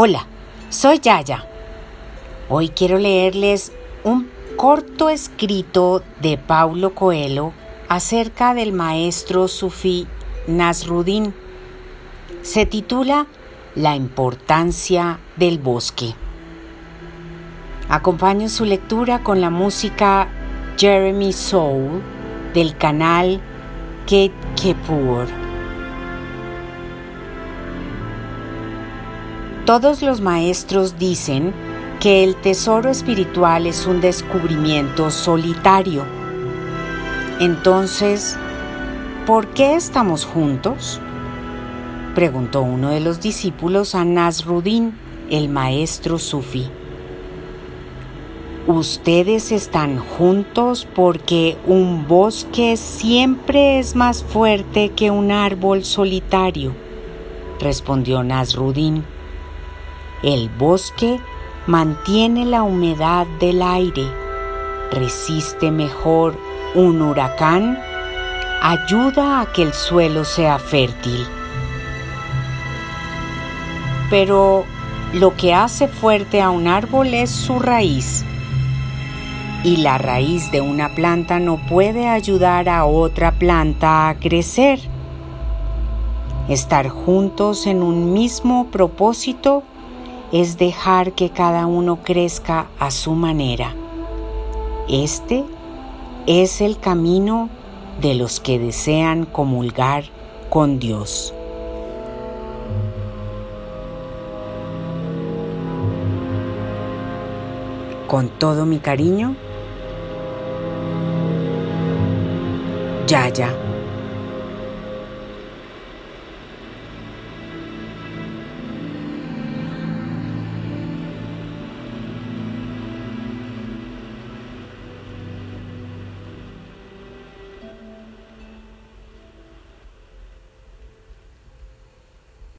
Hola, soy Yaya. Hoy quiero leerles un corto escrito de Paulo Coelho acerca del maestro sufí Nasruddin. Se titula La importancia del bosque. Acompaño su lectura con la música Jeremy Soul del canal Kate Kepur. Todos los maestros dicen que el tesoro espiritual es un descubrimiento solitario. Entonces, ¿por qué estamos juntos? Preguntó uno de los discípulos a Nasruddin, el maestro sufi. Ustedes están juntos porque un bosque siempre es más fuerte que un árbol solitario, respondió Nasruddin. El bosque mantiene la humedad del aire, resiste mejor un huracán, ayuda a que el suelo sea fértil. Pero lo que hace fuerte a un árbol es su raíz. Y la raíz de una planta no puede ayudar a otra planta a crecer. Estar juntos en un mismo propósito es dejar que cada uno crezca a su manera. Este es el camino de los que desean comulgar con Dios. Con todo mi cariño, Yaya.